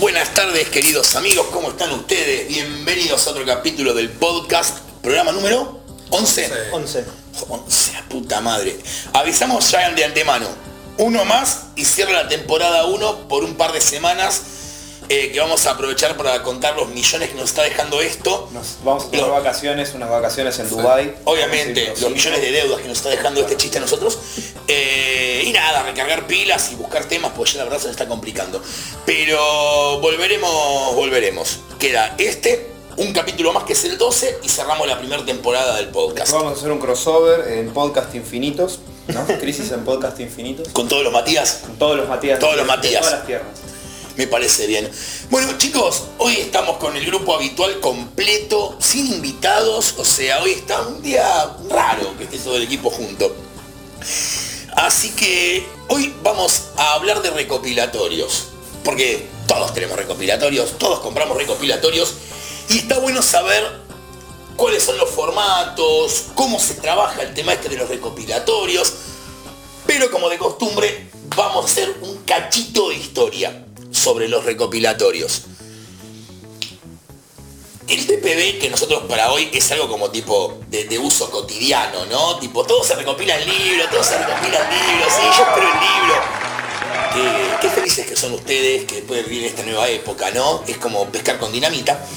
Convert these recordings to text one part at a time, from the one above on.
Buenas tardes queridos amigos, ¿cómo están ustedes? Bienvenidos a otro capítulo del podcast, programa número 11. 11. 11, la puta madre. Avisamos ya de antemano, uno más y cierra la temporada 1 por un par de semanas eh, que vamos a aprovechar para contar los millones que nos está dejando esto. Nos vamos a tomar Lo- vacaciones, unas vacaciones en Dubai. Obviamente, los millones de deudas que nos está dejando este chiste a nosotros. Eh, y nada, recargar pilas y buscar temas, pues ya la verdad se nos está complicando. Pero volveremos, volveremos. Queda este, un capítulo más que es el 12 y cerramos la primera temporada del podcast. Vamos a hacer un crossover en podcast infinitos, ¿no? Crisis en podcast infinitos. Con todos los Matías, Con todos los Matías. Todos los de Matías. todas las tierras. Me parece bien. Bueno chicos, hoy estamos con el grupo habitual completo, sin invitados, o sea, hoy está un día raro que esté todo el equipo junto. Así que hoy vamos a hablar de recopilatorios, porque todos tenemos recopilatorios, todos compramos recopilatorios, y está bueno saber cuáles son los formatos, cómo se trabaja el tema este de los recopilatorios, pero como de costumbre vamos a hacer un cachito de historia sobre los recopilatorios. El TPB que nosotros para hoy es algo como tipo de, de uso cotidiano, ¿no? Tipo, todo se recopila en libro, todo se recopila en libro, sí, yo espero el libro. Qué felices que son ustedes que pueden vivir esta nueva época, ¿no? Es como pescar con dinamita.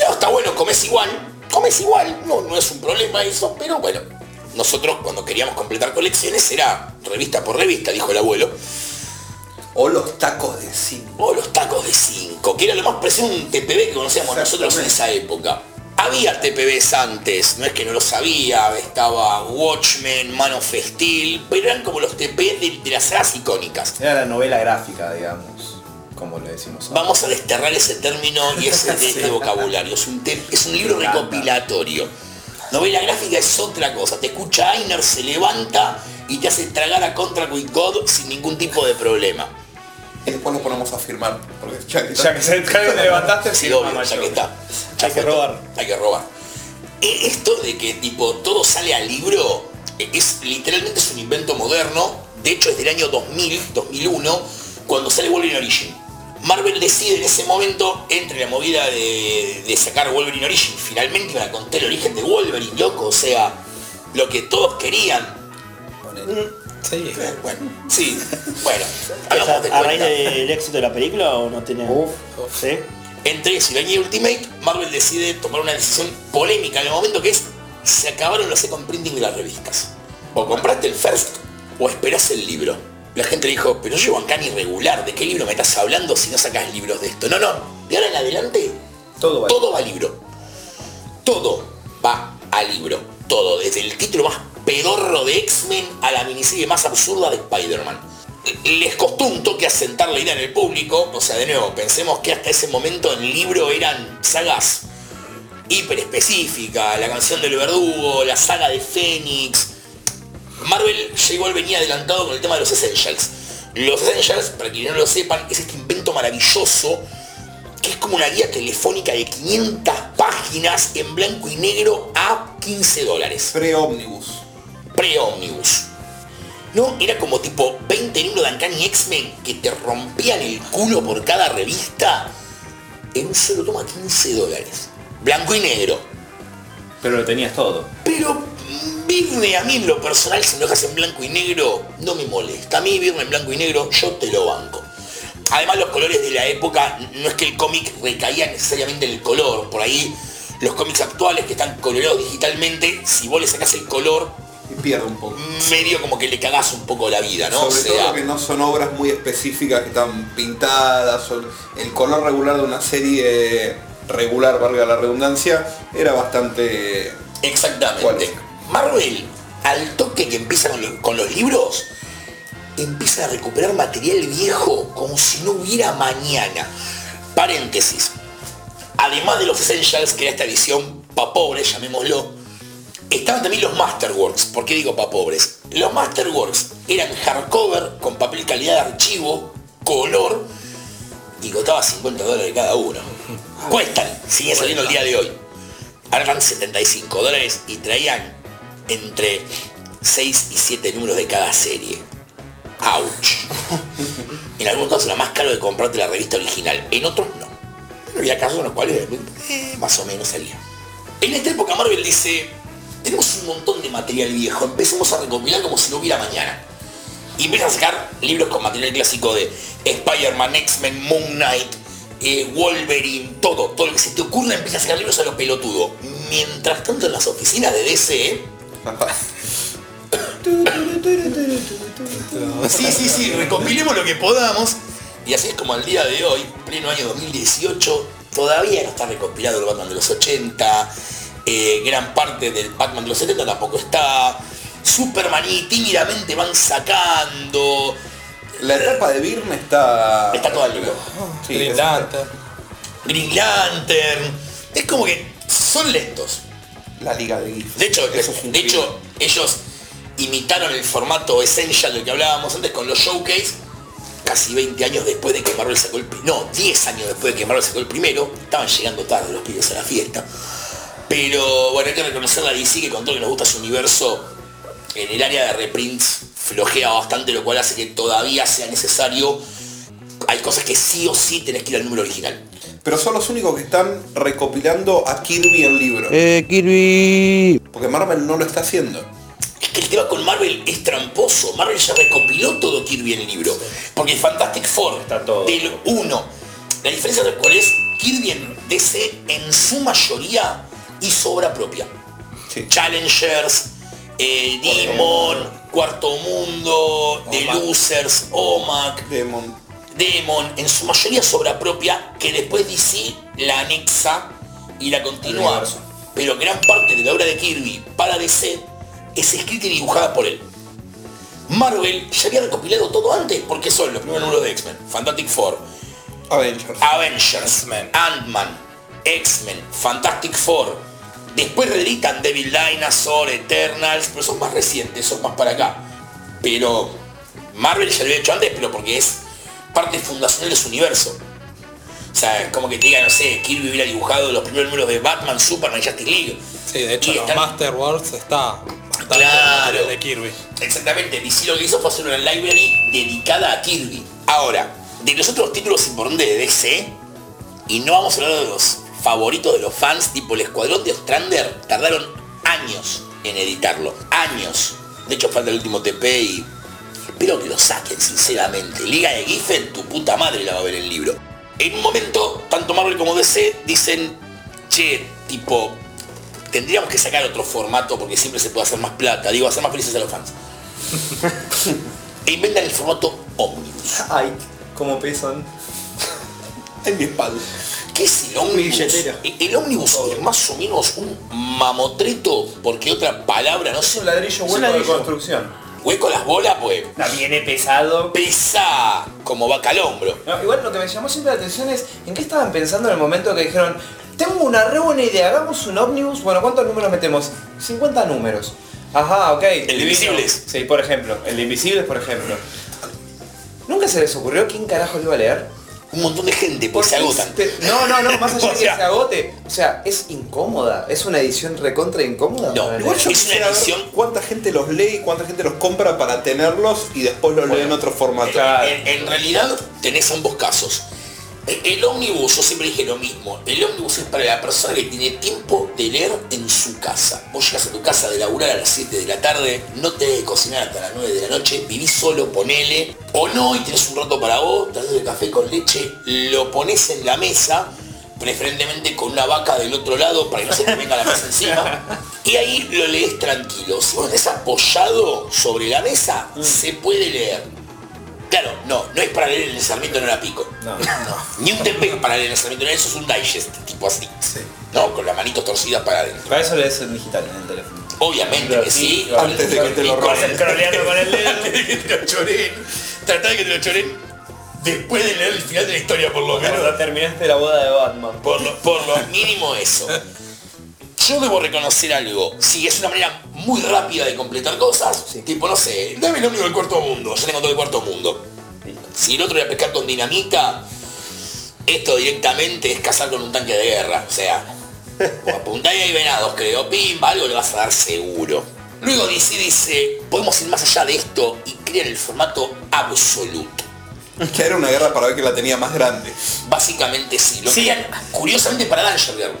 No, está bueno, comes igual, comes igual, no, no es un problema eso, pero bueno, nosotros cuando queríamos completar colecciones era revista por revista, dijo el abuelo, O los tacos de cine. o los tacos de 5, que era lo más parecido a un TPB que conocíamos nosotros en esa época. Había TPBs antes, no es que no lo sabía, estaba Watchmen, Man of Steel, pero eran como los TP de, de las sagas icónicas. Era la novela gráfica, digamos, como le decimos. ahora. Vamos a desterrar ese término y ese este vocabulario. Es un, te- es un libro recopilatorio. Novela gráfica es otra cosa. Te escucha Ainer, se levanta y te hace tragar a Contra Quick God sin ningún tipo de problema. Y después nos ponemos a firmar. Porque ya que, Ya que se te levantaste, Sí, obvio, ya que está. Ya Hay que robar. Hay que robar. E- Esto de que tipo todo sale al libro eh, es literalmente es un invento moderno. De hecho es del año 2000, 2001, cuando sale Wolverine Origin. Marvel decide en ese momento, entre la movida de, de sacar Wolverine Origin, finalmente iban a contar el origen de Wolverine, loco, o sea, lo que todos querían. Sí. Bueno, sí, bueno, ¿A, hagamos de a raíz del éxito de la película o no tiene? Uf. ¿Sí? Entre eso y Ultimate, Marvel decide tomar una decisión polémica en el momento que es se acabaron los second printing de las revistas. O compraste el first o esperás el libro. La gente dijo, pero yo llevo acá irregular, ¿de qué libro me estás hablando si no sacas libros de esto? No, no, de ahora en adelante Todo todo va a libro. Todo va a libro. Todo, desde el título más pedorro de X-Men a la miniserie más absurda de Spider-Man. Les costó un toque asentar la idea en el público, o sea, de nuevo, pensemos que hasta ese momento en libro eran sagas hiper específicas, la canción del verdugo, la saga de Fénix. Marvel ya igual venía adelantado con el tema de los Essentials. Los Essentials, para quienes no lo sepan, es este invento maravilloso que es como una guía telefónica de 500 páginas en blanco y negro a 15 dólares. Pre-ómnibus. Pre-Omnibus. No, era como tipo 20 libros de Uncanny X-Men que te rompían el culo por cada revista en un solo toma 15 dólares. Blanco y negro. Pero lo tenías todo. Pero mm, Virne a mí en lo personal, si me lo dejas en blanco y negro, no me molesta. A mí Virne en blanco y negro, yo te lo banco. Además los colores de la época, no es que el cómic recaía necesariamente en el color. Por ahí los cómics actuales que están coloreados digitalmente, si vos le sacás el color, pierde un poco. medio como que le cagás un poco la vida, ¿no? O Sobre sea, todo que no son obras muy específicas que están pintadas. Son, el color regular de una serie regular, valga la redundancia, era bastante... Exactamente. Marvel, al toque que empieza con, lo- con los libros, empieza a recuperar material viejo como si no hubiera mañana. Paréntesis. Además de los Essentials, que era esta edición pa' pobres, llamémoslo, estaban también los Masterworks. ¿Por qué digo pa' pobres? Los Masterworks eran hardcover con papel calidad de archivo, color, y costaba 50 dólares cada uno. Cuestan, siguen saliendo el día de hoy. Ahora están 75 dólares y traían entre 6 y 7 números de cada serie. ¡Auch! En algunos casos era más caro de comprarte la revista original, en otros no. Pero había casos en los cuales eh, más o menos salía. En esta época Marvel dice, tenemos un montón de material viejo, empecemos a recopilar como si no hubiera mañana. Y empieza a sacar libros con material clásico de Spider-Man, X-Men, Moon Knight, eh, Wolverine, todo, todo lo que se te ocurra empieza a sacar libros a lo pelotudo. Mientras tanto en las oficinas de DC, sí, sí, sí, recopilemos lo que podamos. Y así es como al día de hoy, pleno año 2018, todavía no está recopilado el Batman de los 80, eh, gran parte del Batman de los 70 tampoco está. Superman y tímidamente van sacando. La etapa de Byrne está... Está todo al libro. Sí, Green es- Lantern. Green Lantern. Es como que son lentos. La liga de GIF. De hecho, de hecho, ellos imitaron el formato essential del que hablábamos antes con los showcase casi 20 años después de que Marvel sacó el no, 10 años después de que Marvel sacó el primero, estaban llegando tarde los pibes a la fiesta. Pero bueno, hay que reconocer la DC que con todo que nos gusta su universo, en el área de reprints flojea bastante, lo cual hace que todavía sea necesario. Hay cosas que sí o sí tenés que ir al número original. Pero son los únicos que están recopilando a Kirby en libro. Eh, Kirby. Porque Marvel no lo está haciendo. Es que el tema con Marvel es tramposo. Marvel ya recopiló todo Kirby en el libro. Porque Fantastic Four Está todo. del 1. La diferencia de cuál es Kirby en DC en su mayoría hizo obra propia. Sí. Challengers, eh, Demon, Cuarto Mundo, The Omac. Losers, Omac, Demon. Demon, en su mayoría es obra propia que después DC la anexa y la continúa. Pero gran parte de la obra de Kirby para DC es escrita y dibujada por él. Marvel ya había recopilado todo antes porque son los primeros números de X-Men, Fantastic Four, Avengers. Avengers. Ant-Man, X-Men, Fantastic Four. Después reeditan Devil Dinosaur, Eternals, pero son más recientes, son más para acá. Pero Marvel ya lo había hecho antes, pero porque es parte fundacional de su universo. O sea, es como que te diga, no sé, Kirby hubiera dibujado los primeros números de Batman, Superman, Justice League. Sí, de hecho Y los están- Master Wars está Claro. de Kirby. Exactamente, DC lo que hizo fue hacer una library dedicada a Kirby. Ahora, de los otros títulos importantes de DC, y no vamos a hablar de los favoritos de los fans, tipo el Escuadrón de Ostrander, tardaron años en editarlo. Años. De hecho falta el último TP y espero que lo saquen, sinceramente. Liga de Giffen, tu puta madre la va a ver el libro. En un momento, tanto Marvel como DC dicen, che, tipo, tendríamos que sacar otro formato porque siempre se puede hacer más plata. Digo, hacer más felices a los fans. e inventan el formato Omnibus. Ay, como pesan. En mi espalda. ¿Qué es el ómnibus? billetera. El, ómnibus es más o menos un mamotreto, porque otra palabra, no Es sé, un ladrillo Es hueco de construcción. hueco las bolas, pues La viene pesado. pesa como vaca al hombro. No, igual lo que me llamó siempre la atención es en qué estaban pensando en el momento que dijeron, tengo una re buena idea, hagamos un ómnibus, bueno, ¿cuántos números metemos? 50 números. Ajá, ok. El de. Invisibles. Sí, por ejemplo. El de Invisibles, por ejemplo. ¿Nunca se les ocurrió quién carajo lo iba a leer? Un montón de gente, pues se agotan. No, no, no, más allá O de que se agote. O sea, es incómoda. Es una edición recontra incómoda. No, igual yo- Es una edición- cuánta gente los lee y cuánta gente los compra para tenerlos y después los lee en otro formato. En, en realidad tenés ambos casos. El, el ómnibus, yo siempre dije lo mismo, el ómnibus es para la persona que tiene tiempo de leer en su casa. Vos llegas a tu casa de laburar a las 7 de la tarde, no te debes cocinar hasta las 9 de la noche, vivís solo, ponele, o no, y tenés un rato para vos, te haces el café con leche, lo pones en la mesa, preferentemente con una vaca del otro lado para que no se te venga la mesa encima, y ahí lo lees tranquilo. Si vos tenés apoyado sobre la mesa, se puede leer. Claro, no, no es para leer el Sarmiento en hora pico. No. Ni un TP para leer el Sarmiento en hora, eso es un digest, tipo así. No, con las manitos torcidas para adentro. Para eso lees en digital en el teléfono. Obviamente Claro, que sí, sí. Antes de que te lo roben. con el dedo. Antes de que te lo choren. Tratá de que te lo choren después de leer el final de la historia, por lo menos. Cuando terminaste la boda de Batman. Por lo, por lo mínimo eso. Yo debo reconocer algo. Sí, es una manera muy rápida de completar cosas. Tipo, no sé, dame el ómnibus del cuarto mundo. Yo tengo todo el cuarto mundo. Si el otro iba a pescar con dinamita, esto directamente es cazar con un tanque de guerra. O sea, o apuntá y hay venados, creo. Pimba, algo le vas a dar seguro. Luego DC dice, podemos ir más allá de esto y crear el formato absoluto. Ya era una guerra para ver que la tenía más grande. Básicamente sí. Lo Sí. querían, curiosamente, para Danger Girl.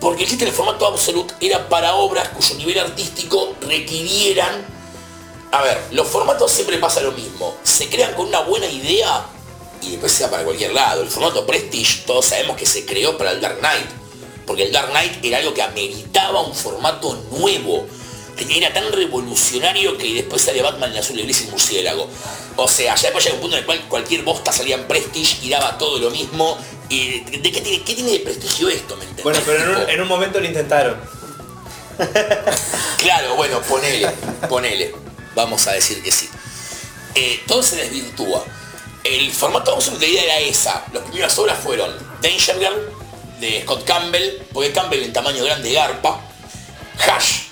Porque el del formato Absolute era para obras cuyo nivel artístico requirieran... A ver, los formatos siempre pasa lo mismo. Se crean con una buena idea y después se va para cualquier lado. El formato Prestige, todos sabemos que se creó para el Dark Knight. Porque el Dark Knight era algo que ameritaba un formato nuevo. Era tan revolucionario que después sale Batman en azul, gris y murciélago. O sea, ya después llega un punto en el cual cualquier bosta salía en Prestige y daba todo lo mismo. ¿Y de, de qué, tiene, qué tiene de prestigio esto? ¿Me entendés? Bueno, pero en un, Tipo, en un momento lo intentaron. Claro, bueno, ponele, ponele. Vamos a decir que sí. Eh, todo se desvirtúa. El formato la idea era esa. Las primeras obras fueron Danger Girl, de Scott Campbell, porque Campbell en tamaño grande garpa. Hash,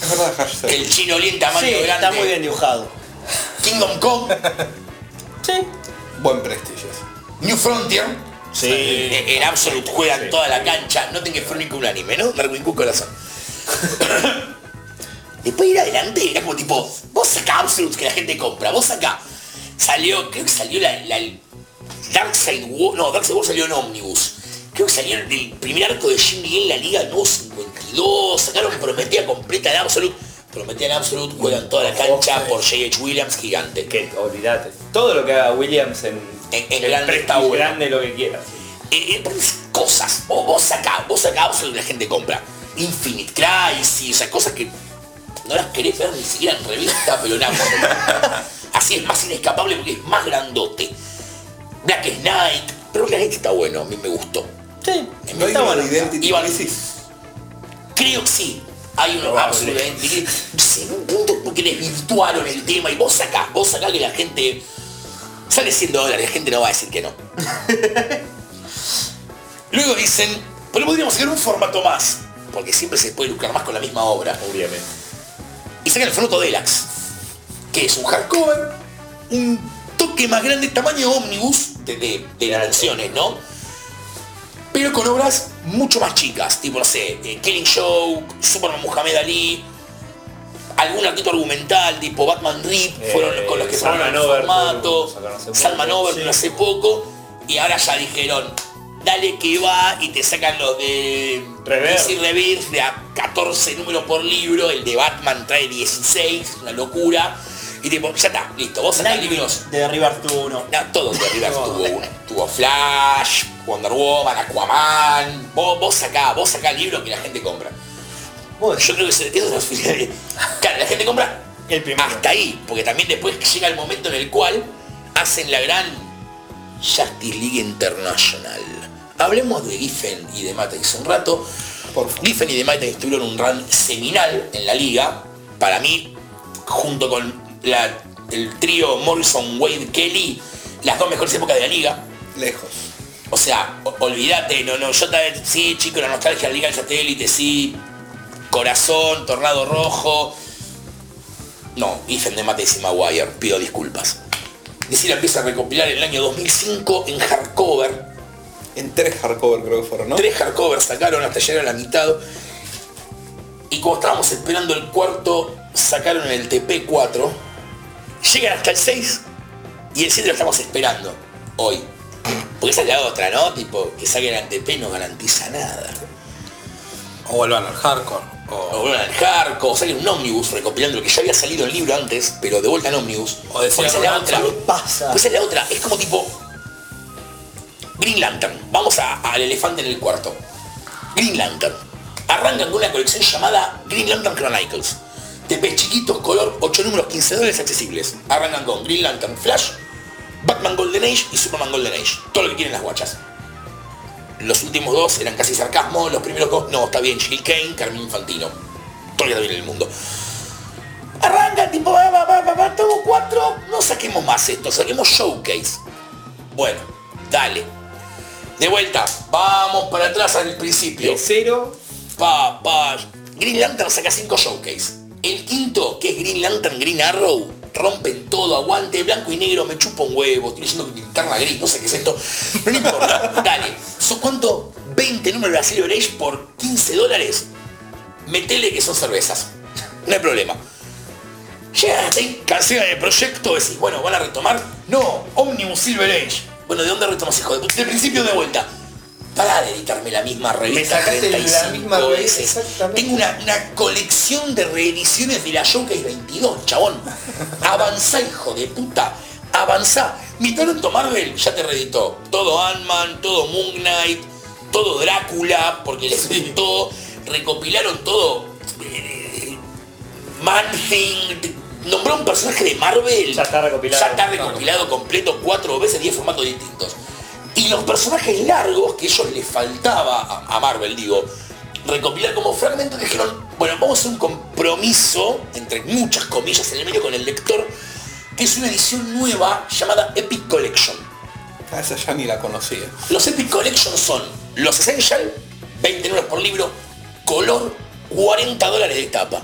Es verdad, hashtag. el chino en tamaño Sí, grande. está muy bien dibujado. Kingdom Come, Sí. Buen prestigio. New Frontier. Sí. Eh, En Absolute juegan toda la cancha. No tengo que fue un anime, ¿no? Darwin Cook corazón. Después ir adelante era como tipo, vos sacá Absolute que la gente compra, vos acá. Salió, creo que salió la, la Dark Side War, no, Dark Side War salió en Omnibus. Creo que salió el primer arco de Jim en la Liga No 52, sacaron Prometía completa en Absolute. Prometía en Absolute, juegan toda la cancha por J.H. Williams, gigante. Que olvídate. Todo lo que haga Williams en, En- en grande está bueno. grande lo que quieras. Eh, eh, cosas, vos, vos sacá, vos sacá y la gente compra. Infinite Crisis, o sea, cosas que no las querés ver ni siquiera en revista, pero nada. Así es más inescapable porque es más grandote. Black Knight, pero Black Knight está bueno, a mí me gustó. Sí. ¿No Está bueno. Identity Iban- Crisis? Creo que sí. Hay uno absolutamente. En un punto porque desvirtuaron el tema y vos sacás, vos sacás que la gente. Sale 100 dólares, la gente no va a decir que no. Luego dicen, pero podríamos hacer un formato más. Porque siempre se puede lucrar más con la misma obra. Obviamente. Y sacan el formato Deluxe. Que es un hardcover, un toque más grande, tamaño ómnibus de, de, de dimensiones, ¿no? Pero con obras mucho más chicas, tipo, no sé, eh, Killing Show, Superman Muhammad Ali, algún artito argumental, tipo Batman Rip, Eh, fueron con los que Salman probaron el formato, sacaron hace poco, Salman Overture sí. hace poco, y ahora ya dijeron, dale que va, y te sacan los de Rebirth. DC Rebirth de a 14 números por libro, el de Batman trae 16, es una locura, y tipo, ya está, listo, vos sacás libros. De derribar tu uno. No, todo de River tuvo uno. Tuvo Flash, Wonder Woman, Aquaman. Vos, vos sacá, vos sacá el libro que la gente compra. Yo creo que se- la finalidad. Claro, la gente compra El primero. hasta ahí, porque también después llega el momento en el cual hacen la gran Justice League International. Hablemos de Giffen y de Matrix un rato. Por favor. Giffen y de Matrix tuvieron un run seminal en la liga. Para mí, junto con la- el trío Morrison, Wade, Kelly, las dos mejores épocas de la liga. Lejos. O sea, olvídate, no, no, yo también, sí, chico, la nostalgia de la Liga del Satélite, sí, Corazón, Tornado Rojo. No, Ethan de Mates y Maguire, pido disculpas. La empieza a recopilar en el año 2005 en hardcover. En tres hardcover creo que fueron, ¿no? Tres hardcovers sacaron hasta llegar a la mitad. Y como estábamos esperando el cuarto, sacaron el TP4. Llegan hasta el 6 y el 7 lo estamos esperando hoy. Porque esa es la otra, ¿no? Tipo, que saquen el TP no garantiza nada. O vuelvan al hardcore. O vuelvan al hardcore, o saquen un ómnibus recopilando lo que ya había salido en libro antes, pero de vuelta en ómnibus. O decir, Porque esa es la "Bueno, otra. ¿Qué pasa? Pues es la otra, es como tipo Green Lantern. Vamos al elefante en el cuarto. Green Lantern. Arrancan con una colección llamada Green Lantern Chronicles. TP chiquitos, color 8 números, 15 dólares accesibles. Arrancan con Green Lantern Flash, Batman Golden Age y Superman Golden Age. Todo lo que quieren las guachas. Los últimos dos eran casi sarcasmo, los primeros dos, no, está bien, Jill Kane, Carmen Infantino. Que está bien en el mundo. Arranca, tipo, va, va, va, va, tengo cuatro, no saquemos más esto, saquemos showcase. Bueno, dale. De vuelta, vamos para atrás al principio. De cero, Pa, pa. Green Lantern saca 5 showcase. El quinto, que es Green Lantern Green Arrow, rompen todo, aguante, blanco y negro, me chupa un huevo, estoy diciendo que linterna gris, no sé qué es esto. No importa, dale. ¿Son cuánto? 20 números de la Silver Age por 15 dólares. Metele que son cervezas. No hay problema. Llegan hasta ahí, cancelan el proyecto, decís, bueno, ¿van a retomar? No, Omnibus Silver Age. Bueno, ¿de dónde retomás, hijo de puta? De principio de vuelta. Para de editarme la misma revista. Me sacaste la 35 misma veces. Tengo una, una colección de reediciones de la Showcase 22, chabón. Avanzá, hijo de puta. Avanzá. Mi talento Marvel ya te reeditó. Todo Ant-Man, todo Moon Knight, todo Drácula, porque les gustó. Recopilaron todo. eh, Man-Thing. Nombró un personaje de Marvel. Ya está recopilado. Ya está recopilado completo cuatro veces, 10 formatos distintos. Y los personajes largos que ellos les faltaba a, a Marvel, digo, recopilar como fragmentos, dijeron, bueno, vamos a hacer un compromiso, entre muchas comillas en el medio con el lector, que es una edición nueva llamada Epic Collection. A esa ya ni la conocía. Los Epic Collection son los Essential, 20 números por libro, color, 40 dólares de tapa.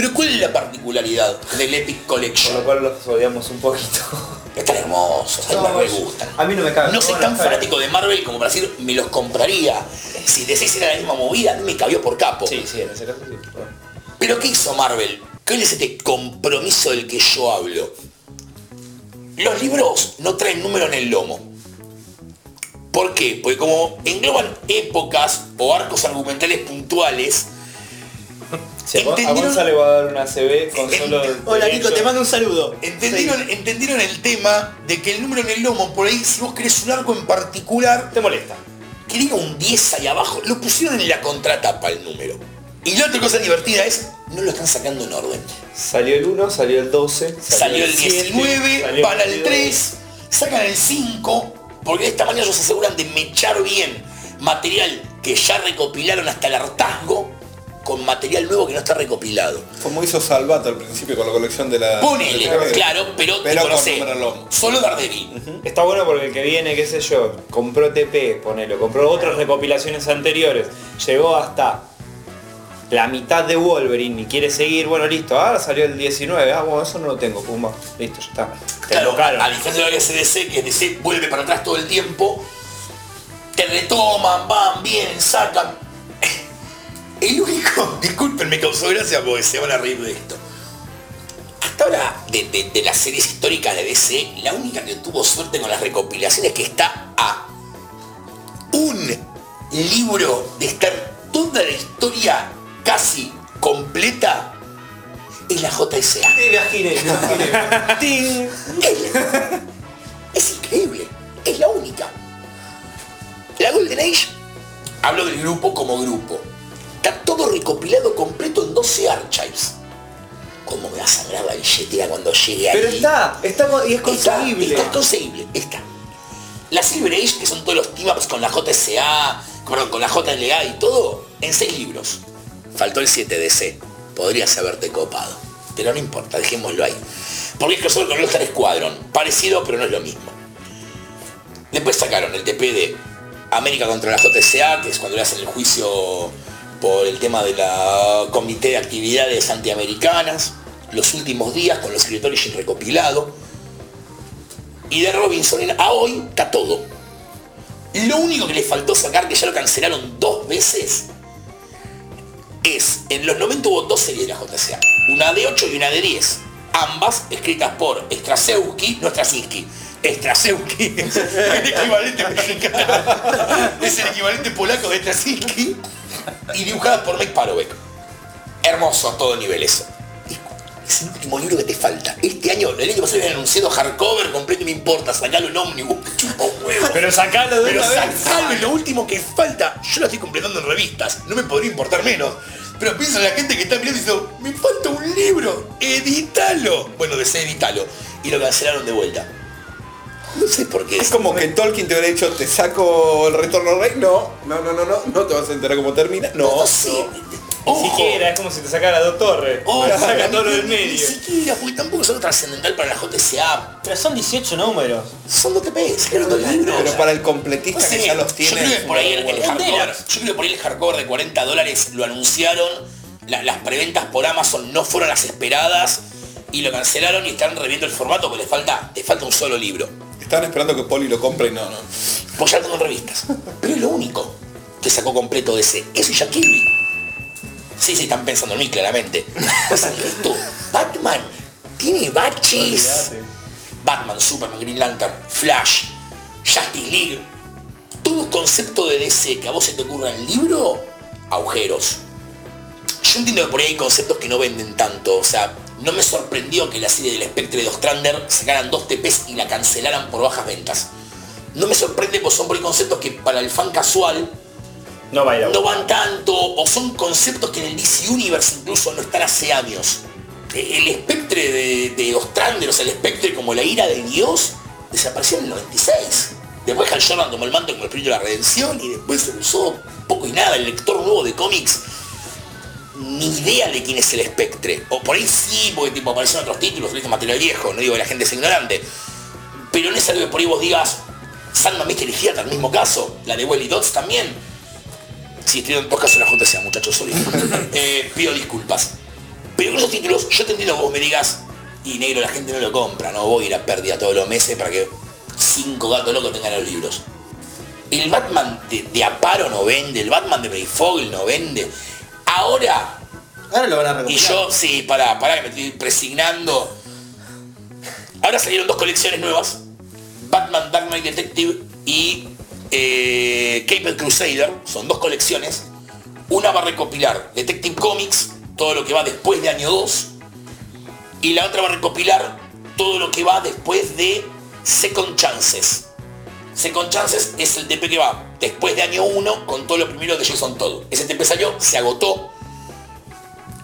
Pero ¿cuál es la particularidad del Epic Con Collection? lo cual los odiamos un poquito. Están hermosos, a mí No, me gustan. a mí no me cabe. No soy tan fanático de Marvel como para decir, me los compraría. Si decís era la misma movida, a mí me cabió por capo. Sí, sí, en ese caso sí. Pero ¿qué hizo Marvel? ¿Cuál es este compromiso del que yo hablo? Los libros no traen número en el lomo. ¿Por qué? Porque como engloban épocas o arcos argumentales puntuales, Si a. Gonza le va a dar una CB con solo... Hola. Nico, te mando un saludo. ¿entendieron, entendieron el tema de que el número en el lomo, por ahí, si vos querés un arco en particular, Te molesta. que diga un 10 ahí abajo, lo pusieron en la contratapa el número. Y la otra cosa divertida es, no lo están sacando en orden. Salió el 1, salió el 12, Salió el 7, 19, salió van al 22. 3, sacan el 5, porque de esta manera ellos se aseguran de mechar bien material que ya recopilaron hasta el hartazgo con material nuevo que no está recopilado. Como hizo Salvato al principio con la colección de la... Ponele, de claro, pero, Pero tipo, no con sé, número en lomo. solo Daredevil. Está bueno porque el que viene, qué sé yo, compró TP, ponelo, compró otras recopilaciones anteriores, llegó hasta la mitad de Wolverine y quiere seguir, bueno, listo, ahora salió el 19, ah, bueno, eso no lo tengo, pumba, listo, ya está. Te Claro, a diferencia de lo que hace DC, que DC vuelve para atrás todo el tiempo, te retoman, van, vienen, sacan. El único, disculpen, me causó gracia porque se van a reír de esto. Hasta ahora, de, de- de las series históricas de DC, la única que tuvo suerte con las recopilaciones que está a un libro de estar toda la historia casi completa es la JSA. Imaginé, imaginé. Es increíble, es la única. La Golden Age, hablo del grupo como grupo, todo recopilado completo en 12 archives. ¿Cómo me va a sangrar la billetera cuando llegue Pero ahí? está, está con- y es Está, conseguible. está conseguible, está. La Silver Age, que son todos los team-ups con la JSA, perdón, con la JLA y todo, en 6 libros. Faltó el 7DC. Podrías haberte copado. Pero no importa, dejémoslo ahí. Porque es que solo con el Star Squadron. Parecido, pero no es lo mismo. Después sacaron el TP de América contra la JSA, que es cuando le hacen el juicio por el tema de la Comité de Actividades Antiamericanas. Los últimos días con los escritores recopilado. Y de Robinson a hoy está todo. Lo único que le faltó sacar, que ya lo cancelaron dos veces, es, en los 90 hubo dos series de la JSA, una de 8 y una de 10, ambas escritas por Strasewski, no Straczynski, Strasewski, el equivalente mexicano, es el equivalente polaco de Straczynski, y dibujadas por Mike Parovek. Hermoso a todo nivel eso. Es el último libro que te falta. Este año, el año pasado habían anunciado hardcover completo me importa, sacalo en ómnibus, chupa un huevo. Pero sacalo de Pero una vez. sacalo, es lo último que falta. Yo lo estoy completando en revistas, no me podría importar menos. Pero piensa en la gente que está mirando y dice, me falta un libro, edítalo. Bueno, desea edítalo. Y lo cancelaron de vuelta. No sé por qué. Es como que Tolkien te hubiera dicho, te saco el retorno al rey. No, no, no, no, no, no te vas a enterar cómo termina. No, No sé. Ni siquiera, es como si te sacara dos torres. Ojo, saca todo lo del medio. Ni siquiera, porque tampoco es algo trascendental para la JSA. Pero son 18 números. Son dos TPs, que dos libros. Pero para el completista No sé, que ya los tiene. Yo creo que por ahí el, Enteras. yo creo que por ahí el hardcover de 40 dólares lo anunciaron, la- las preventas por Amazon no fueron las esperadas y lo cancelaron y están reviendo el formato porque le falta, le falta un solo libro. Estaban esperando que Poli lo compre y no, no. Pues ya tengo en revistas. Pero es lo único que sacó completo de ese. Eso y Jack Kirby. Sí, sí, están pensando en mí claramente. Pasa que esto, Batman tiene baches. Batman, Superman, Green Lantern, Flash, Justice League. Todo concepto de DC que a vos se te ocurra en el libro, agujeros. Yo entiendo que por ahí hay conceptos que no venden tanto. O sea, no me sorprendió que la serie del Spectre de Ostrander sacaran dos TPs y la cancelaran por bajas ventas. No me sorprende porque son por conceptos que para el fan casual No va a ir a no van tanto o son conceptos que en el DC Universe incluso no están hace años. E, El espectre de, de Ostrander, o sea, el espectre como la ira de Dios, desapareció en el 96. Después Hal Jordan tomó el manto como el espíritu de la redención y después se usó poco y nada. El lector nuevo de cómics, ni idea de quién es el espectre. O por ahí sí, porque tipo aparecieron otros títulos, este material viejo, no digo que la gente es ignorante. Pero no es algo que por ahí vos digas, Sandman Mystery Theater, mismo caso, la de Welly Dots también. Sí, estoy en dos casos en la JCA, muchachos, sorry. Eh, pido disculpas. Pero con esos títulos, yo te entiendo que vos me digas, y negro, la gente no lo compra, no voy a ir a pérdida todos los meses para que cinco gatos locos tengan los libros. El Batman de, de Aparo no vende, el Batman de Brayfogel no vende. Ahora, Ahora lo van a y yo, sí, para, para que me estoy presignando. Ahora salieron dos colecciones nuevas. Batman Dark Knight Detective y eh, Caped Crusader. Son dos colecciones. Una va a recopilar Detective Comics, todo lo que va después de año 2. Y la otra va a recopilar todo lo que va después de Second Chances. Second Chances es el TP que va después de año 1 con todo lo primero de Jason Todd. Ese TP salió, se agotó.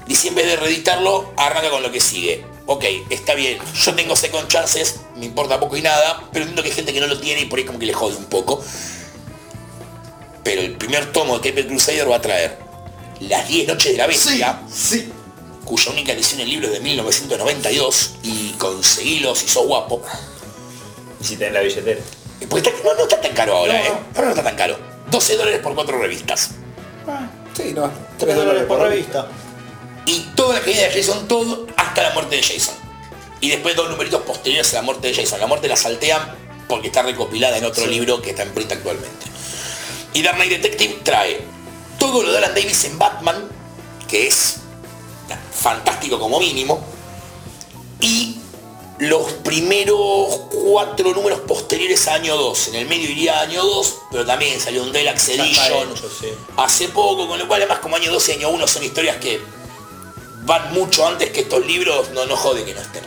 Y si en vez de reeditarlo, arranca con lo que sigue. Ok, está bien. Yo tengo Second Chances, me importa poco y nada, pero entiendo que hay gente que no lo tiene y por ahí como que le jode un poco. Pero el primer tomo de Caped Crusader va a traer Las 10 noches de la bestia, Sí. cuya única edición en libro es de 1992, y conseguilo si sos guapo. Y si tenés la billetera. Porque está- no, no está tan caro ahora, ¿eh? Ahora no está tan caro. 12 dólares por cuatro revistas. Sí, no. 3 dólares por revista. Y toda la caída de Jason todo hasta la muerte de Jason. Y después dos numeritos posteriores a la muerte de Jason. La muerte la saltean porque está recopilada en otro libro que está en print actualmente. Y Dark Knight Detective trae todo lo de Alan Davis en Batman, que es fantástico como mínimo, y los primeros cuatro números posteriores a año 2. En el medio iría año 2, pero también salió un Deluxe Edition hecho, sí. hace poco, con lo cual además como año 2 y año 1 son historias que van mucho antes que estos libros, no, no jode que no estén.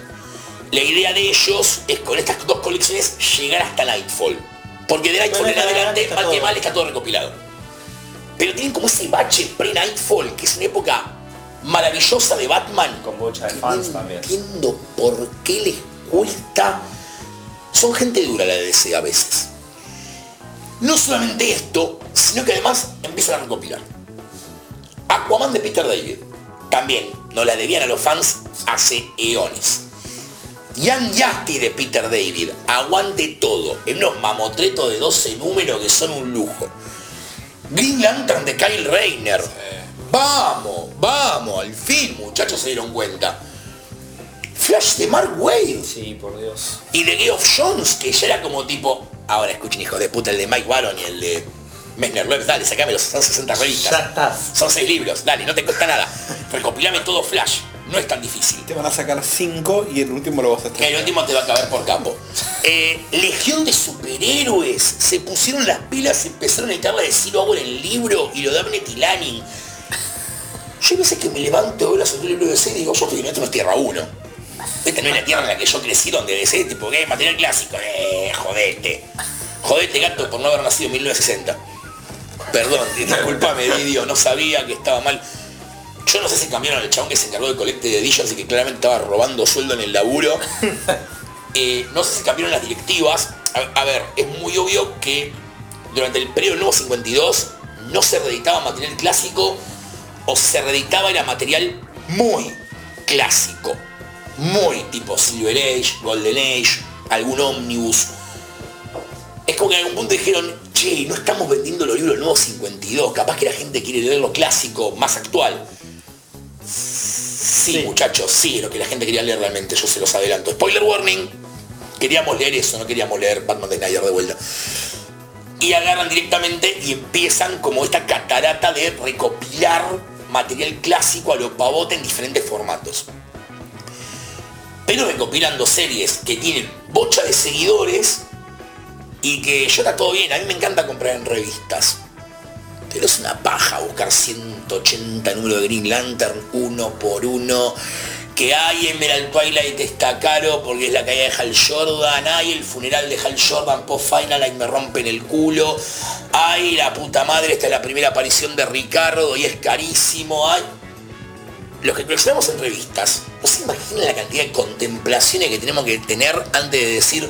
La idea de ellos es con estas dos colecciones llegar hasta Nightfall. Porque de Nightfall en adelante, mal que mal, está todo recopilado. Pero tienen como ese bache pre-Nightfall, que es una época maravillosa de Batman. Con bocha de fans no también. entiendo por qué les cuesta. Son gente dura la DC a veces. No solamente esto, sino que además empiezan a recopilar. Aquaman de Peter David. También nos la debían a los fans hace eones. Young Justice de Peter David. Aguante todo. En unos mamotretos de 12 números que son un lujo. Green Lantern de Kyle Rayner. Vamos, vamos, al fin muchachos se dieron cuenta. Flash de Mark Wade Sí, por Dios. y de Geoff Jones, que ya era como tipo, ahora escuchen hijos de puta, el de Mike Baron y el de Messner Webb, dale, sacame los son 60 revistas. Ya estás. Son 6 libros, dale, no te cuesta nada. Recopilame todo Flash, no es tan difícil. Te van a sacar 5 y el último lo vas a Que el último te va a caber por capo. Eh, Legión de superhéroes. Se pusieron las pilas, empezaron a editarla de Zero Hour en el libro y lo de Abnett y Lanning. Yo hay veces que me levanto, veo las otros libros de DC y digo, yo estoy en esto no es Tierra 1. Esta no es la tierra en la que yo crecí donde DC, tipo, ¿qué? Material clásico. Eh, jodete. Jodete, gato, por no haber nacido en 1960. Perdón, disculpame, Didio, no sabía que estaba mal. Yo no sé si cambiaron al chabón que se encargó del colecte de Editions y que claramente estaba robando sueldo en el laburo. Eh, no sé si cambiaron las directivas. A, a ver, es muy obvio que durante el periodo nuevo 52 no se reeditaba material clásico o se reeditaba era material muy clásico. Muy tipo Silver Age, Golden Age, algún Omnibus. Es como que en algún punto dijeron, che, no estamos vendiendo los libros nuevos 52, capaz que la gente quiere leer lo clásico más actual. Sí, muchachos, sí, lo que la gente quería leer realmente, yo se los adelanto. Spoiler warning, queríamos leer eso, no queríamos leer Batman de Snyder de vuelta. Y agarran directamente y empiezan como esta catarata de recopilar material clásico a lo pavote en diferentes formatos. Pero recopilando series que tienen bocha de seguidores y que yo está todo bien, a mí me encanta comprar en revistas. Pero es una paja buscar 180 números de Green Lantern uno por uno. Que hay Emerald Twilight está caro porque es la caída de Hal Jordan. Hay el funeral de Hal Jordan post final, ahí me rompen el culo. Hay la puta madre, esta es la primera aparición de Ricardo y es carísimo. Hay los que coleccionamos en revistas. No se imaginan la cantidad de contemplaciones que tenemos que tener antes de decir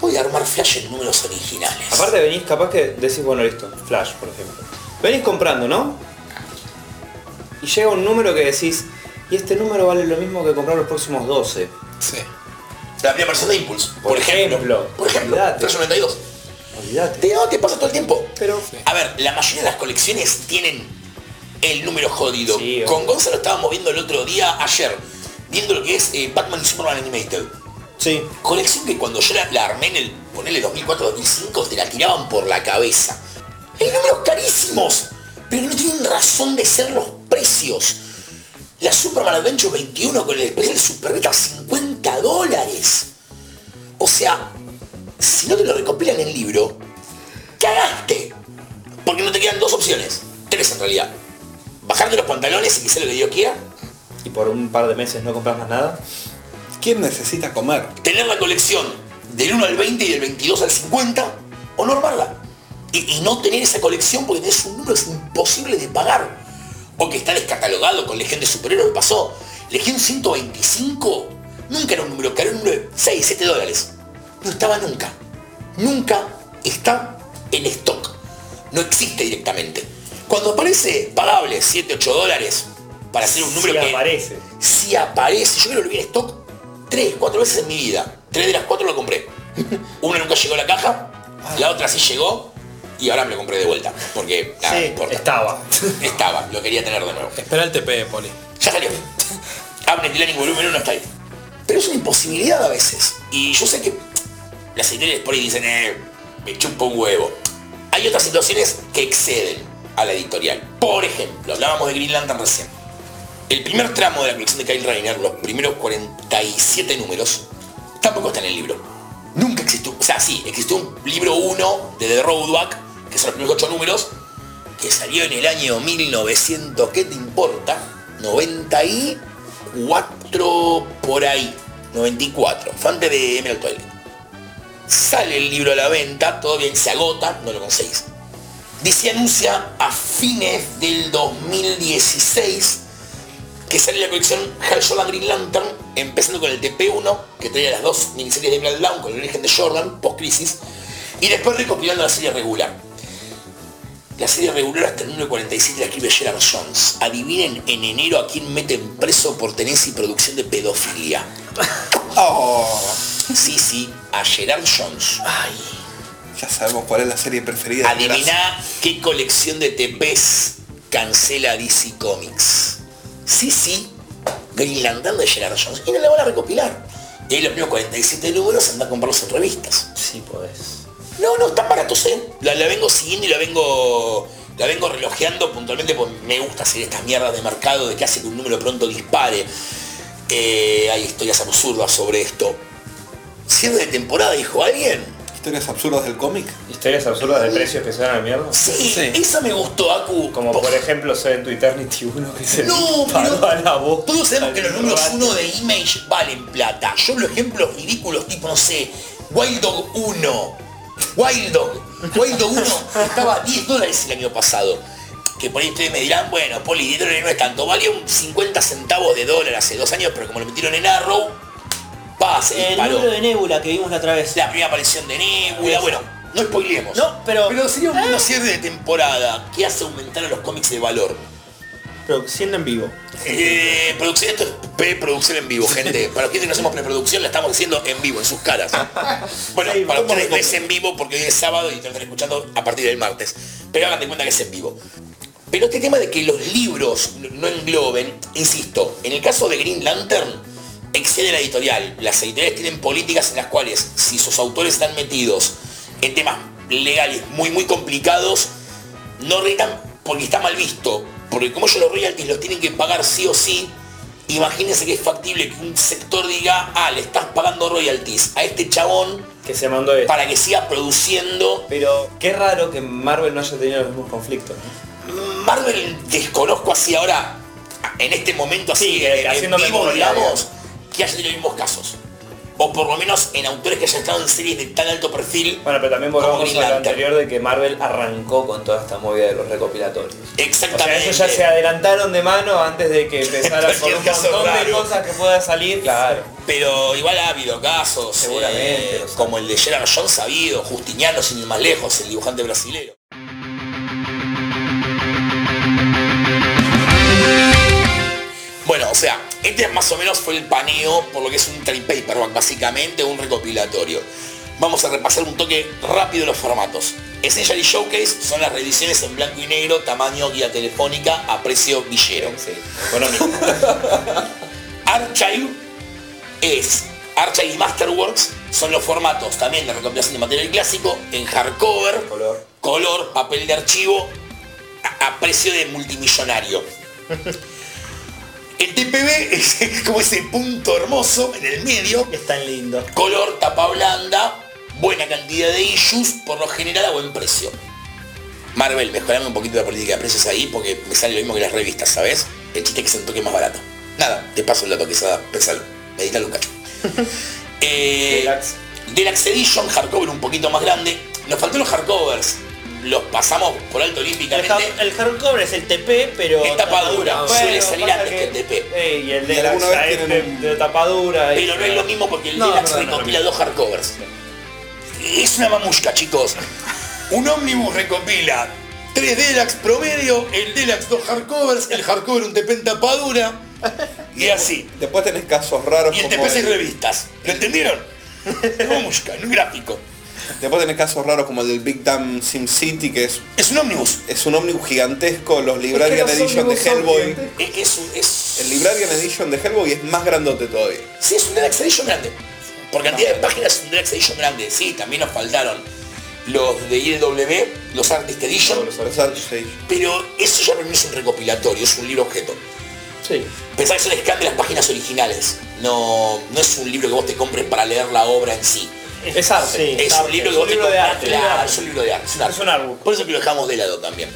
voy a armar flash en números originales. Aparte venís capaz que decís, bueno, listo, Flash, por ejemplo. Venís comprando, ¿no? Y llega un número que decís, y este número vale lo mismo que comprar los próximos 12. Sí. La primera versión de Impulse, por, Por ejemplo. ejemplo. Por ejemplo, Olvídate. 392. Olvídate. Te, no, te pasa todo el tiempo. Pero A ver, la mayoría de las colecciones tienen el número jodido. Sí, Con Gonzalo estábamos viendo el otro día, ayer, viendo lo que es eh, Batman y Superman Animated. Sí. Colección que cuando yo la, la armé en el, ponele 2004-2005, te la tiraban por la cabeza. Hay números carísimos, pero no tienen razón de ser los precios. La Superman Adventure 21 con el especial Super Beta 50 dólares. O sea, si no te lo recopilan en el libro, cagaste. Porque no te quedan dos opciones. Tres en realidad. Bajarte los pantalones y que sea lo que Dios quiera. y por un par de meses no compras más nada. ¿Quién necesita comer? tener la colección del 1 al 20 y del 22 al 50 o no armarla. Y, y no tener esa colección porque tenés un número es imposible de pagar. O que está descatalogado con Legión de Superhéroes pasó. Legión 125 nunca era un número caro, era un número de 6, 7 dólares. No estaba nunca. Nunca está en stock. No existe directamente. Cuando aparece pagable 7, 8 dólares para hacer un número Sí que aparece. si aparece, yo creo que lo vi en stock tres, cuatro veces en mi vida. Tres de las cuatro lo compré. Una nunca llegó a la caja, la otra sí llegó y ahora me lo compré de vuelta. Porque nada, Sí, no importa. Estaba. Estaba, lo quería tener de nuevo. Espera el TP, Poli. Ya salió. Abner Tilani volumen 1 está ahí. Pero es una imposibilidad a veces. Y yo sé que las editoriales por ahí dicen, eh, me chupo un huevo. Hay otras situaciones que exceden a la editorial. Por ejemplo, hablábamos de Green Lantern recién. El primer tramo de la colección de Kyle Rayner, los primeros 47 números, tampoco está en el libro. Nunca existió, o sea, sí, existió un libro 1 de The Roadback, que son los primeros 8 números, que salió en el año 1900, ¿qué te importa? 94 por ahí, 94, fue antes de Emerald Twilight. Sale el libro a la venta, todo bien, se agota, no lo conseguís. Dice anuncia a fines del 2016 que sale la colección Hal Jordan Green Lantern, empezando con el TP1, que traía las dos miniseries de Emerald Dawn con el origen de Jordan, post-crisis, y después recopilando la serie regular. La serie regular hasta el número 47 la escribe Gerard Jones. Adivinen en enero a quién meten preso por tenencia y producción de pedofilia. Oh, Sí, sí, a Gerard Jones. ya sabemos cuál es la serie preferida. Adivina qué colección de TPs cancela DC Comics. Sí, sí, Green Lantern de Gerard Jones. Y no la van a recopilar. Y ahí los primeros 47 números anda a comprarlos en revistas. Sí podés. No, no, están baratos, ¿eh? La, la vengo siguiendo y la vengo la vengo relojeando puntualmente porque me gusta hacer estas mierdas de mercado de que hace que un número pronto dispare. Eh, hay historias absurdas sobre esto. Cierre de temporada, dijo alguien. Historias absurdas del cómic. Historias absurdas de precios que se dan a mierda. Sí, Sí. esa me gustó, Aku. Como por ejemplo Seven to Eternity 1 que se No, paró pero a la voz. todos sabemos que los números Rato. 1 de Image valen plata. Yo veo ejemplos ridículos tipo, no sé, Wild Dog 1. Wild Dog. Wild Dog 1 estaba a 10 dólares el año pasado. Que por ahí ustedes me dirán, bueno, Poli, 10 dólares no es tanto. Valía un 50 centavos de dólar hace dos años, pero como lo metieron en Arrow, pa, se El disparó. número de Nebula que vimos la otra vez. La primera aparición de Nebula, bueno, no spoilemos. No, pero- Pero sería un lindo cierre de temporada que hace aumentar a los cómics de valor. Pero siendo en vivo. Eh, producción, esto es preproducción en vivo, gente. Para los que no hacemos preproducción, la estamos haciendo en vivo, en sus caras. Bueno, Sí, para ¿cómo ustedes no? es en vivo porque hoy es sábado y te lo están escuchando a partir del martes. Pero hagan de cuenta que es en vivo. Pero este tema de que los libros no engloben, insisto, en el caso de Green Lantern, excede la editorial. Las editoriales tienen políticas en las cuales, si sus autores están metidos en temas legales muy muy complicados, no retan porque está mal visto Porque como ellos los royalties los tienen que pagar sí o sí, imagínense que es factible que un sector diga, ah, le estás pagando royalties a este chabón Que se mandó esto. para que siga produciendo. Pero qué raro que Marvel no haya tenido los mismos conflictos. ¿no? Marvel desconozco así ahora, en este momento así, Sí, en- en haciendo vivo, memoria, digamos, que haya tenido los mismos casos. O por lo menos en autores que hayan estado en series de tan alto perfil. Bueno, pero también como volvamos a lo anterior de que Marvel arrancó con toda esta movida de los recopilatorios. O sea, Exactamente. eso ya se adelantaron de mano antes de que empezara con un montón de cosas que pueda salir, claro. Pero igual ha habido casos, Seguramente, eh, como el de Gerard Jones ha habido, Justiniano sin ir más lejos, el dibujante brasilero. Bueno, o sea, este más o menos fue el paneo por lo que es un paperback, básicamente un recopilatorio. Vamos a repasar un toque rápido los formatos. Essentially Showcase son las reediciones en blanco y negro, tamaño guía telefónica a precio villero. Sí, económico. Archive es Archive y Masterworks son los formatos también de recopilación de material clásico en hardcover, Color. color, papel de archivo a, a precio de multimillonario. El TPB es, como ese punto hermoso en el medio, Es tan lindo. color, tapa blanda, buena cantidad de issues, por lo general a buen precio. Marvel, mejorame un poquito la política de precios ahí porque me sale lo mismo que las revistas, ¿sabes? El chiste es que se un toque más barato. Nada, te paso el dato que sea, pensalo, meditalo un cacho. eh, Deluxe. Deluxe Edition, hardcover un poquito más grande. Nos faltó los hardcovers. Los pasamos por alto El, olímpicamente. hard- el hardcover es el TP, pero... Es tapadura. Bueno, Suele salir antes que el TP. y el Y de la alguna vez es de, tapadura. y- Pero no es lo mismo porque el No, Deluxe no, no, no, recopila no. dos hardcovers. Es una mamusca, chicos. Un ómnibus recopila tres Deluxe promedio, el Deluxe dos hardcovers, el hardcover un TP en tapadura. Y así. Después tenés casos raros Y el TP el- revistas. ¿Lo entendieron? Es mamusca, no es gráfico. Después tenés casos raros como el del Big Damn Sim City, que es, Es un ómnibus. es un ómnibus gigantesco, los Librarian los Edition de Hellboy. Es, es un- es- El Librarian Edition de Hellboy es más grandote todavía. Sí, es un Deluxe Edition grande. Por cantidad de páginas es un Deluxe Edition grande. Sí, también nos faltaron los de IDW, los Artist Edition. Los Los Art- sí. Pero eso ya no es un recopilatorio, es un libro objeto. Sí. Pensá que son scan de las páginas originales. No, no es un libro que vos te compres para leer la obra en sí. Es arte. Sí. Es arte, un libro es un de arte, claro, es un libro de arte. Es un, arte. Es un artbook. Por eso que lo dejamos de lado también.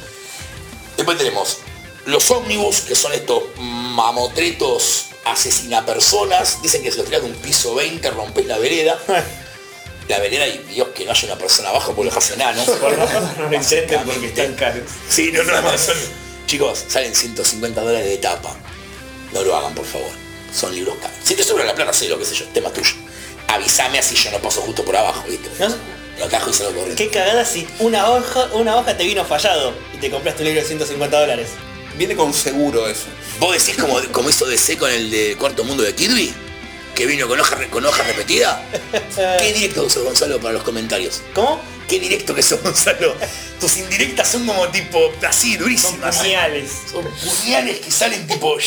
Después tenemos los ómnibus, que son estos mamotretos asesina personas. Dicen que si los tirás de un piso 20 rompés la vereda. La vereda y Dios que no haya una persona abajo ¿no? Por lo menos no lo intenten porque están caros. Sí, no, no, no, son- Chicos, salen 150 dólares de tapa. No lo hagan, por favor. Son libros caros. Si te sobra la plata, sé lo que sé yo, tema tuyo. Avísame así yo no paso justo por abajo, ¿viste? ¿No? Lo cajo y se lo corriendo. Qué cagada si una hoja, una hoja te vino fallado y te compraste un libro de 150 dólares. Viene con seguro eso. ¿Vos decís como, como hizo DC con el de Cuarto Mundo de Kirby? Que vino con hoja, con hoja repetida. Qué directo sos, Gonzalo, para los comentarios. ¿Cómo? Qué directo que sos, Gonzalo. Tus indirectas son como tipo así, Son durísimas. puñales. Son puñales que salen tipo...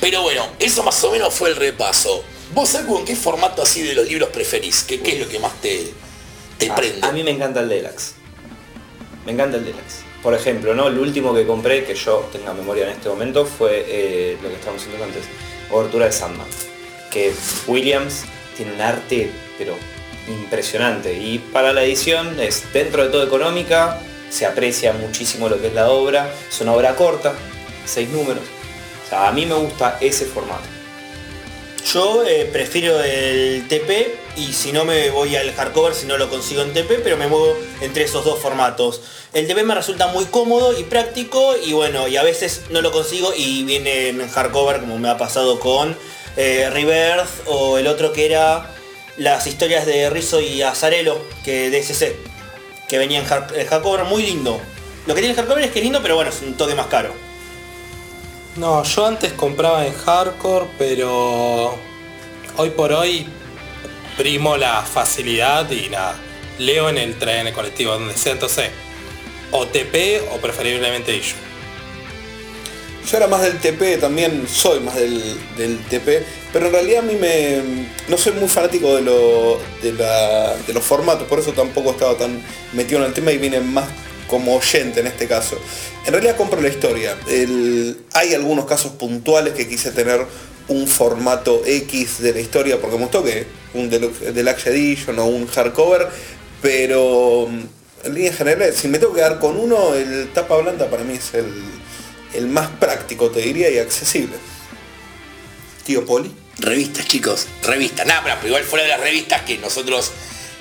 Pero bueno, eso más o menos fue el repaso. ¿Vos sabés con qué formato así de los libros preferís? ¿Qué, qué es lo que más te, te prende? A, mí me encanta el Deluxe. Me encanta el Deluxe. Por ejemplo, ¿no? El último que compré, que yo tenga memoria en este momento, fue eh, lo que estábamos diciendo antes, Obertura de Sandman. Que Williams tiene un arte, pero impresionante. Y para la edición es dentro de todo económica, se aprecia muchísimo lo que es la obra. Es una obra corta, seis números. O sea, a mí me gusta ese formato. Yo eh, prefiero el TP y si no me voy al hardcover si no lo consigo en TP, pero me muevo entre esos dos formatos. El TP me resulta muy cómodo y práctico y bueno, y a veces no lo consigo y viene en hardcover como me ha pasado con eh, Rebirth o el otro que era las historias de Rizzo y Azarelo, que DSC, que venía en hardcover muy lindo. Lo que tiene el hardcover es que es lindo, pero bueno, es un toque más caro. No, yo antes compraba en hardcore, pero hoy por hoy primo la facilidad y nada. Leo en el tren, en el colectivo, donde sea, entonces o TP o preferiblemente issue. Yo era más del TP, también soy más del, del TP, pero en realidad a mí me. no soy muy fanático de, lo, de los formatos, por eso tampoco estaba tan metido en el tema y vine más como oyente en este caso. En realidad compro la historia. Hay algunos casos puntuales que quise tener un formato X de la historia porque me gustó que un deluxe, edition o un hardcover, pero mm, en líneas generales, si me tengo que quedar con uno, el tapa blanda para mí es el, el más práctico, te diría, y accesible. Tío Poli. Revistas, chicos, revistas. Nada, pero igual fuera de las revistas que nosotros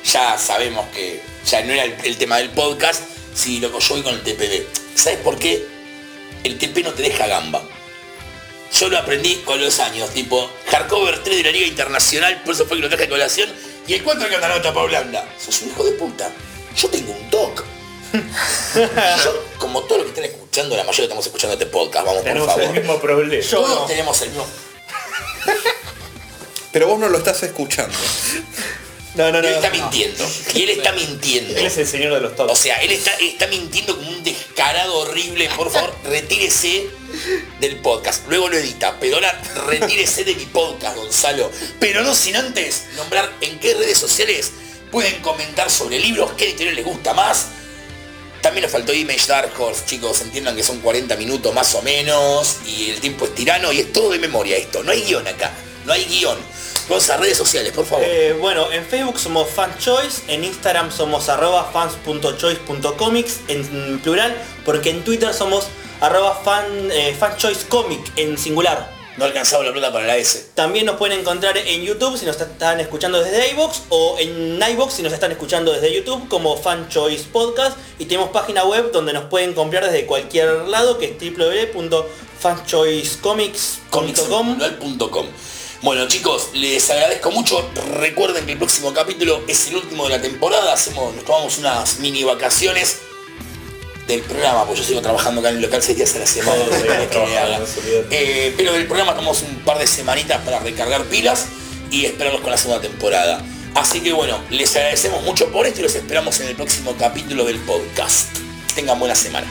ya sabemos que ya no era el tema del podcast, si lo que yo voy con el TPB. ¿Sabes por qué? El TP no te deja gamba. Yo lo aprendí con los años, tipo, hardcover 3 de la Liga Internacional, por eso fue que lo traje a colación, y el 4 que andaron tapa blanda. Sos un hijo de puta. Yo tengo un TOC. Yo, como todos los que están escuchando, la mayoría estamos escuchando este podcast, vamos por Tenemos favor. el mismo problema. Yo Todos no. tenemos el mismo Pero vos no lo estás escuchando. No, no, no. Él está mintiendo. Y él está mintiendo. Él es el señor de los O todos. sea, él está, está mintiendo como un descarado horrible. Por favor, retírese del podcast. Luego lo edita. Pero ahora retírese de mi podcast, Gonzalo. Pero no sin antes nombrar en qué redes sociales pueden comentar sobre libros, qué editorial les gusta más. También nos faltó Image Dark Horse, chicos, entiendan que son 40 minutos más o menos y el tiempo es tirano y es todo de memoria esto, no hay guion acá, no hay guion. Vamos a redes sociales, por favor. Eh, bueno, en Facebook somos fanchoice, en Instagram somos arroba fans.choice.comics en plural, porque en Twitter somos arroba fan, eh, fanchoicecomic en singular. No alcanzaba la plata para la S. También nos pueden encontrar en YouTube si nos están escuchando desde iVoox o en iVoox si nos están escuchando desde YouTube como Fan Choice Podcast y tenemos página web donde nos pueden comprar desde cualquier lado que es www.fanchoicecomics.com Comics.com. Bueno chicos, les agradezco mucho. Recuerden que el próximo capítulo es el último de la temporada. Hacemos, nos tomamos unas mini vacaciones del programa, pues yo sigo trabajando acá en el local seis días a la semana. Todos seguimos ¿qué querés que haga? no se olviden. Eh, pero del programa tomamos un par de semanitas para recargar pilas y esperarlos con la segunda temporada. Así que bueno, les agradecemos mucho por esto y los esperamos en el próximo capítulo del podcast. Tengan buena semana.